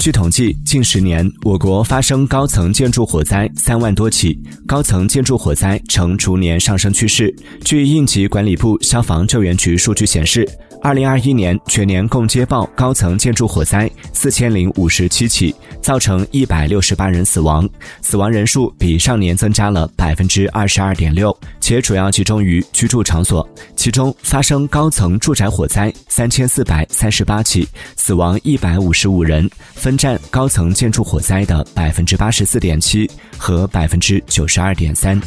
据统计，近十年我国发生高层建筑火灾三万多起，高层建筑火灾呈逐年上升趋势。据应急管理部消防救援局数据显示，二零二一年全年共接报高层建筑火灾四千零五十七起，造成一百六十八人死亡，死亡人数比上年增加了百分之二十二点六，且主要集中于居住场所。其中，发生高层住宅火灾三千四百三十八起，死亡一百五十五人。分占高层建筑火灾的百分之八十四点七和百分之九十二点三。